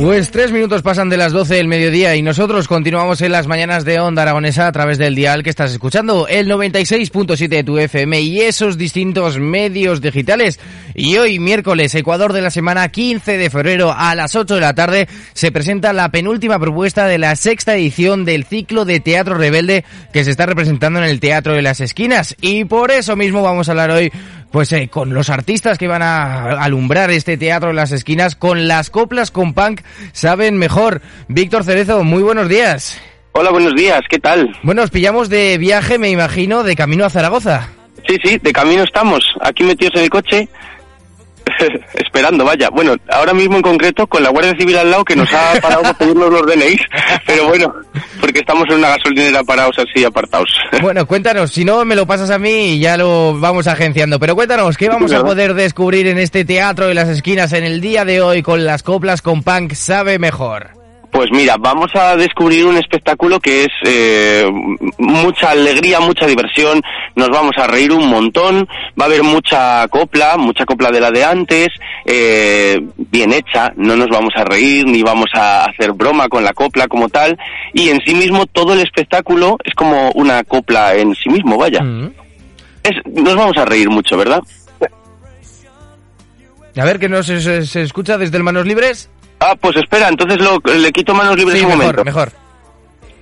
Pues tres minutos pasan de las 12 del mediodía y nosotros continuamos en las mañanas de Onda Aragonesa a través del dial que estás escuchando, el 96.7 de tu FM y esos distintos medios digitales. Y hoy, miércoles, Ecuador de la semana 15 de febrero a las 8 de la tarde, se presenta la penúltima propuesta de la sexta edición del ciclo de Teatro Rebelde que se está representando en el Teatro de las Esquinas. Y por eso mismo vamos a hablar hoy pues eh, con los artistas que van a alumbrar este teatro de las esquinas, con las coplas con punk, saben mejor. Víctor Cerezo, muy buenos días. Hola, buenos días, ¿qué tal? Bueno, os pillamos de viaje, me imagino, de camino a Zaragoza. Sí, sí, de camino estamos, aquí metidos en el coche, esperando, vaya. Bueno, ahora mismo en concreto con la Guardia Civil al lado que nos ha parado para pedirnos los DNIs, pero bueno, porque estamos en una gasolinera parados así apartados. Bueno, cuéntanos, si no me lo pasas a mí y ya lo vamos agenciando, pero cuéntanos, ¿qué vamos a poder descubrir en este teatro de las esquinas en el día de hoy con las coplas con punk sabe mejor? Pues mira, vamos a descubrir un espectáculo que es eh, mucha alegría, mucha diversión, nos vamos a reír un montón, va a haber mucha copla, mucha copla de la de antes, eh, bien hecha, no nos vamos a reír ni vamos a hacer broma con la copla como tal, y en sí mismo todo el espectáculo es como una copla en sí mismo, vaya. Mm. Es, nos vamos a reír mucho, ¿verdad? A ver, que nos se, se escucha desde el Manos Libres. Ah, pues espera, entonces lo, le quito manos libres Sí, un mejor, momento. mejor.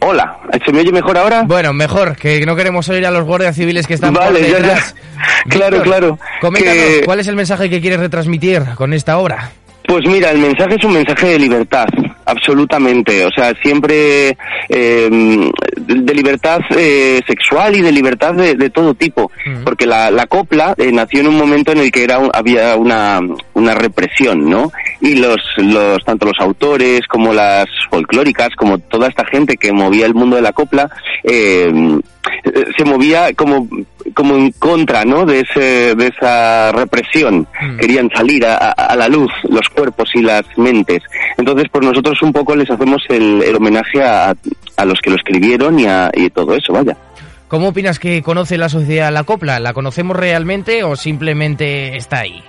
Hola, ¿se me oye mejor ahora? Bueno, mejor, que no queremos oír a los guardias civiles que están Vale, por ya, ya. Claro, Víctor, claro. Coméntanos, Que- ¿cuál es el mensaje que quieres retransmitir con esta obra? Pues mira, el mensaje es un mensaje de libertad, absolutamente. O sea, siempre eh, de libertad eh, sexual y de libertad de, de todo tipo. Porque la, la copla eh, nació en un momento en el que era un- había una, una represión, ¿no? Y los, los, tanto los autores como las folclóricas, como toda esta gente que movía el mundo de la copla, eh, eh, se movía como, como en contra, ¿no? De, ese, de esa represión. Mm. Querían salir a, a- a la luz los cuerpos y las mentes. Entonces, pues nosotros un poco les hacemos el, el homenaje a, a los que lo escribieron y, a, y todo eso, vaya. ¿Cómo opinas que conoce la sociedad la copla? ¿La conocemos realmente o simplemente está ahí?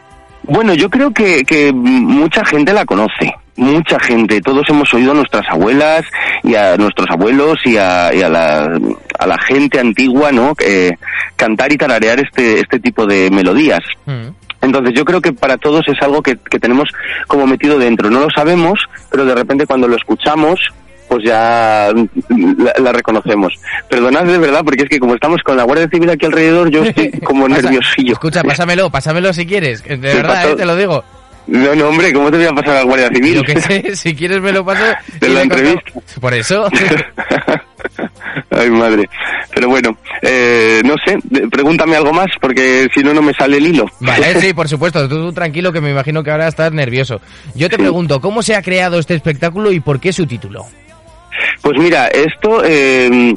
Bueno, yo creo que, que mucha gente la conoce, mucha gente. Todos hemos oído a nuestras abuelas y a nuestros abuelos y a, y a la, a la gente antigua, ¿no? Eh, cantar y tararear este, este tipo de melodías. Mm. Entonces yo creo que para todos es algo que, que tenemos como metido dentro. No lo sabemos, pero de repente cuando lo escuchamos, pues ya la, la reconocemos. Perdonad de verdad, porque es que como estamos con la Guardia Civil aquí alrededor, yo estoy como Pasa- nerviosillo. Escucha, pásamelo, pásamelo si quieres. De verdad, eh, te lo digo. No, no, hombre, ¿cómo te voy a pasar a la Guardia Civil? Yo que sé, si quieres me lo paso. De la conto- entrevista. Por eso. Ay, madre. Pero bueno, eh, no sé, pregúntame algo más, porque si no, no me sale el hilo. Vale, sí, por supuesto. Tú, tú tranquilo que me imagino que ahora estás nervioso. Yo te Sí. pregunto, ¿cómo se ha creado este espectáculo y por qué su título? Pues mira, esto eh,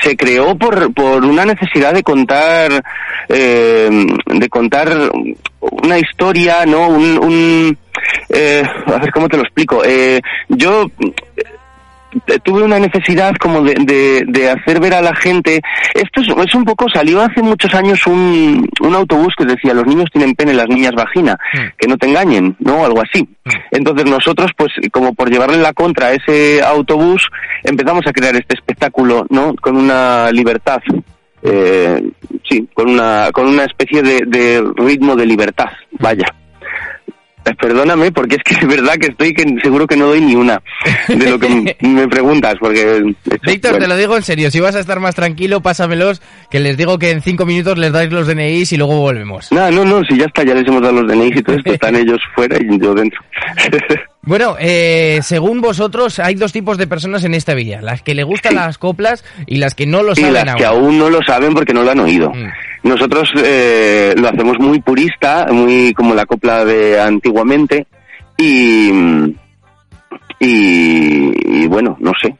se creó por, por una necesidad de contar, eh, de contar una historia, ¿no? Un, un eh, a ver cómo te lo explico. Eh, yo tuve una necesidad como de, de, de hacer ver a la gente. Esto es, es un poco, salió hace muchos años un, un autobús que decía los niños tienen pene, las niñas vagina, Mm. que no te engañen, ¿no? Algo así. Entonces nosotros, pues, como por llevarle la contra a ese autobús, empezamos a crear este espectáculo, ¿no? Con una libertad. Eh, sí, con una, con una especie de, de ritmo de libertad, vaya. Eh, Perdóname, porque es que es verdad que estoy que seguro que no doy ni una de lo que me preguntas, porque... Víctor, bueno. te lo digo en serio. Si vas a estar más tranquilo, pásamelos, que les digo que en cinco minutos les dais los DNIs y luego volvemos. No, no, no, si ya está, ya les hemos dado los DNIs y todo esto, están ellos fuera y yo dentro. Bueno, eh, según vosotros, hay dos tipos de personas en esta villa. Las que le gustan las coplas y las que no lo y saben las aún. que aún no lo saben porque no lo han oído. Mm. Nosotros eh, lo hacemos muy purista, muy como la copla de antiguamente y, y, bueno, no sé.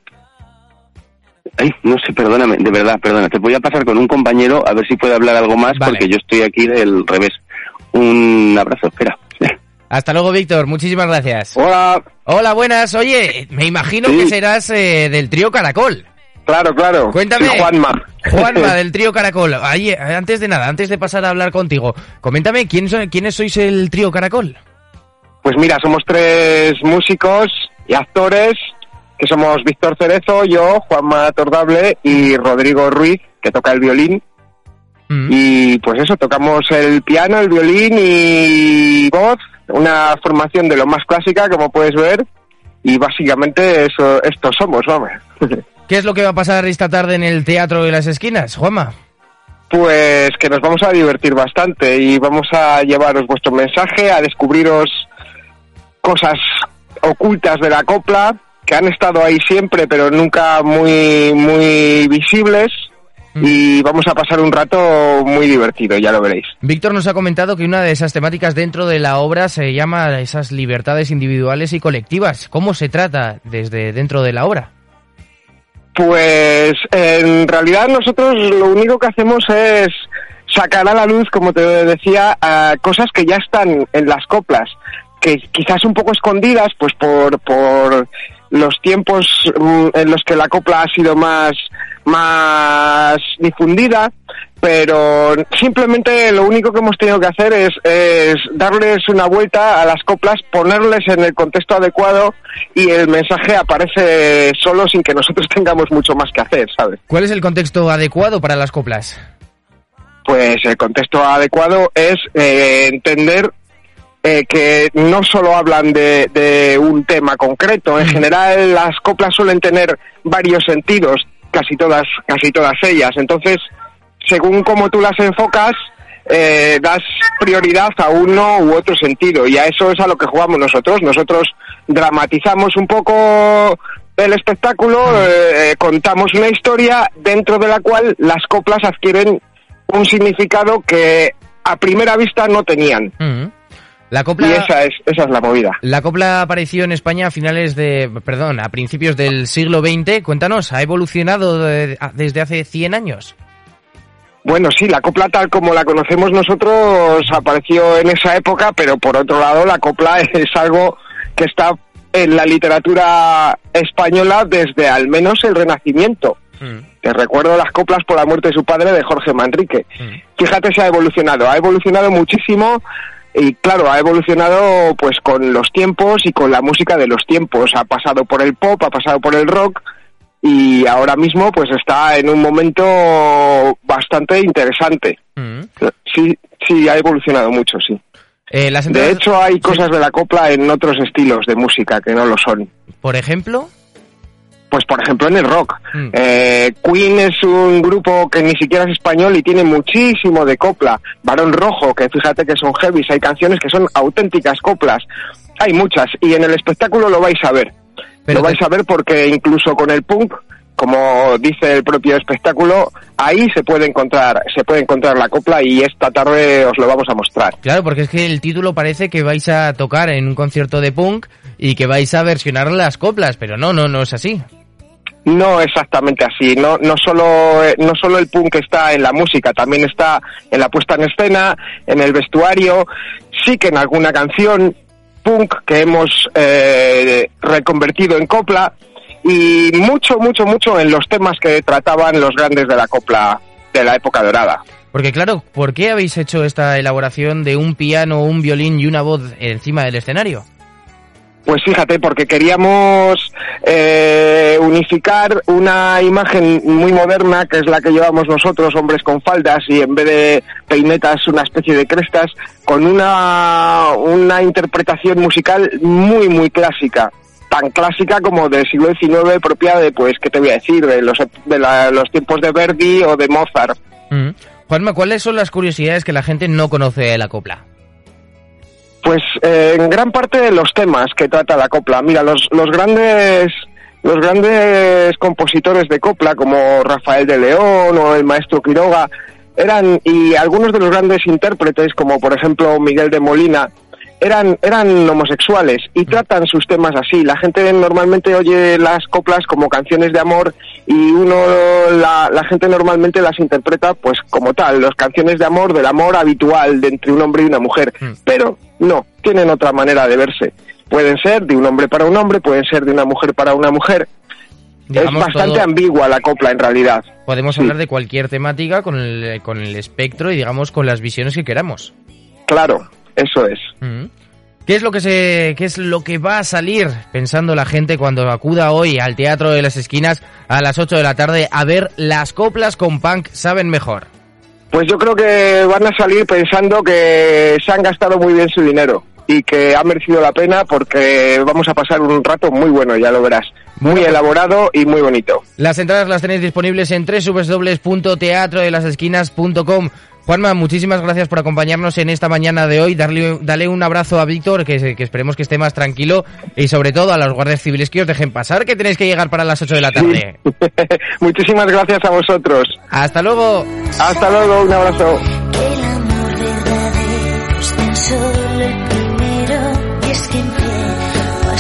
Ay, no sé, perdóname, de verdad, perdona. Te voy a pasar con un compañero a ver si puede hablar algo más porque yo estoy aquí del revés. Un abrazo, espera. Hasta luego, Víctor. Muchísimas gracias. Hola. Hola, buenas. Oye, me imagino que serás eh, del trío Caracol. Claro, claro. Cuéntame. Juanma. Juanma, del trío Caracol. Ahí, antes de nada, antes de pasar a hablar contigo, coméntame, ¿quién ¿quiénes sois el trío Caracol? Pues mira, somos tres músicos y actores, que somos Víctor Cerezo, yo, Juanma Tordable y Rodrigo Ruiz, que toca el violín. Mm. Y pues eso, tocamos el piano, el violín y voz, una formación de lo más clásica, como puedes ver, y básicamente eso, estos somos, vamos. ¿Qué es lo que va a pasar esta tarde en el Teatro de las Esquinas, Juanma? Pues que nos vamos a divertir bastante y vamos a llevaros vuestro mensaje, a descubriros cosas ocultas de la copla que han estado ahí siempre pero nunca muy muy visibles mm. y vamos a pasar un rato muy divertido, ya lo veréis. Víctor nos ha comentado que una de esas temáticas dentro de la obra se llama esas libertades individuales y colectivas. ¿Cómo se trata desde dentro de la obra? Pues en realidad nosotros lo único que hacemos es sacar a la luz, como te decía, a cosas que ya están en las coplas que quizás un poco escondidas, pues por, por los tiempos mm, en los que la copla ha sido más, más difundida, pero simplemente lo único que hemos tenido que hacer es, es, darles una vuelta a las coplas, ponerles en el contexto adecuado y el mensaje aparece solo sin que nosotros tengamos mucho más que hacer, ¿sabes? ¿Cuál es el contexto adecuado para las coplas? Pues el contexto adecuado es eh, entender eh, que no solo hablan de, un tema concreto. En general, las coplas suelen tener varios sentidos, casi todas, casi todas ellas. Entonces, según cómo tú las enfocas, eh, das prioridad a uno u otro sentido. Y a eso es a lo que jugamos nosotros. Nosotros dramatizamos un poco el espectáculo, eh, contamos una historia dentro de la cual las coplas adquieren un significado que a primera vista no tenían. La copla, y esa es, esa es la movida. La copla apareció en España a finales de, perdón, a principios del siglo XX. Cuéntanos, ¿ha evolucionado desde hace 100 años? Bueno, sí, la copla tal como la conocemos nosotros apareció en esa época, pero por otro lado la copla es algo que está en la literatura española desde al menos el Renacimiento. Mm. Te recuerdo las coplas por la muerte de su padre de Jorge Manrique. Mm. Fíjate si ha evolucionado, ha evolucionado muchísimo y claro, ha evolucionado pues con los tiempos y con la música de los tiempos. Ha pasado por el pop, ha pasado por el rock y ahora mismo pues está en un momento bastante interesante. Mm. Sí, sí, ha evolucionado mucho, sí. Eh, de hecho, hay cosas de la copla en otros estilos de música que no lo son. Por ejemplo pues por ejemplo en el rock. Mm. Eh, Queen es un grupo que ni siquiera es español y tiene muchísimo de copla. Barón Rojo, que fíjate que son heavies, hay canciones que son auténticas coplas. Hay muchas y en el espectáculo lo vais a ver. lo vais a ver porque incluso con el punk, como dice el propio espectáculo, ahí se puede encontrar, se puede encontrar la copla y esta tarde os lo vamos a mostrar. Claro, porque es que el título parece que vais a tocar en un concierto de punk y que vais a versionar las coplas, pero no, no, no es así. No exactamente así, no, no, solo, eh, no solo el punk está en la música, también está en la puesta en escena, en el vestuario, sí que en alguna canción punk que hemos eh, reconvertido en copla y mucho, mucho, mucho en los temas que trataban los grandes de la copla de la época dorada. Porque claro, ¿por qué habéis hecho esta elaboración de un piano, un violín y una voz encima del escenario? Pues fíjate, porque queríamos eh, unificar una imagen muy moderna, que es la que llevamos nosotros, hombres con faldas, y en vez de peinetas una especie de crestas, con una, una interpretación musical muy, muy clásica tan clásica como del siglo XIX, propia de, pues, ¿qué te voy a decir?, de los, de los tiempos de Verdi o de Mozart. Mm. Juanma, ¿cuáles son las curiosidades que la gente no conoce de la copla? Pues eh, en gran parte de los temas que trata la copla. Mira, los, los grandes los grandes compositores de copla como Rafael de León o el maestro Quiroga eran y algunos de los grandes intérpretes, como por ejemplo Miguel de Molina, eran, eran homosexuales y tratan sus temas así. La gente normalmente oye las coplas como canciones de amor y uno, la, la gente normalmente las interpreta pues como tal, las canciones de amor, del amor habitual de entre un hombre y una mujer. Mm. Pero no, tienen otra manera de verse. Pueden ser de un hombre para un hombre, pueden ser de una mujer para una mujer. Digamos, es bastante todo- ambigua la copla en realidad. Podemos Sí. hablar de cualquier temática con el, con el espectro y digamos con las visiones que queramos. Claro, eso es. Mm. ¿Qué es lo que se qué es lo que va a salir pensando la gente cuando acuda hoy al Teatro de las Esquinas a las 8 de la tarde a ver las coplas con punk saben mejor? Pues yo creo que van a salir pensando que se han gastado muy bien su dinero y que ha merecido la pena porque vamos a pasar un rato muy bueno, ya lo verás. Muy Bueno, elaborado y muy bonito. Las entradas las tenéis disponibles en www.teatrodelasesquinas.com. Juanma, muchísimas gracias por acompañarnos en esta mañana de hoy. Darle, dale un abrazo a Víctor, que, que esperemos que esté más tranquilo, y sobre todo a los guardias civiles que os dejen pasar, que tenéis que llegar para las 8 de la tarde. Muchísimas gracias a vosotros. Hasta luego. Hasta luego, un abrazo.